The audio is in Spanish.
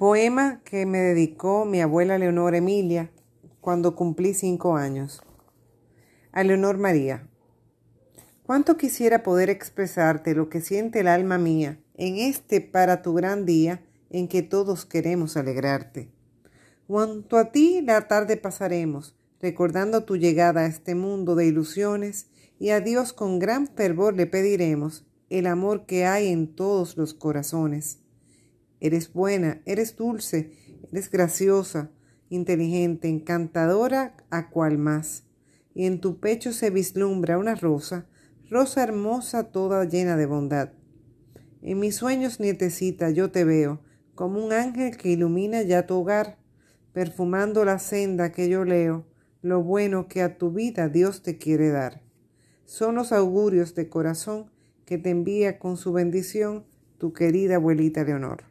Poema que me dedicó mi abuela Leonor Emilia cuando cumplí cinco años. A Leonor María. Cuánto quisiera poder expresarte lo que siente el alma mía en este para tu gran día en que todos queremos alegrarte. Junto a ti la tarde pasaremos, recordando tu llegada a este mundo de ilusiones, y a Dios con gran fervor le pediremos el amor que hay en todos los corazones. Eres buena, eres dulce, eres graciosa, inteligente, encantadora, a cual más. Y en tu pecho se vislumbra una rosa, rosa hermosa toda llena de bondad. En mis sueños, nietecita, yo te veo, como un ángel que ilumina ya tu hogar, perfumando la senda que yo leo, lo bueno que a tu vida Dios te quiere dar. Son los augurios de corazón que te envía con su bendición tu querida abuelita Leonor.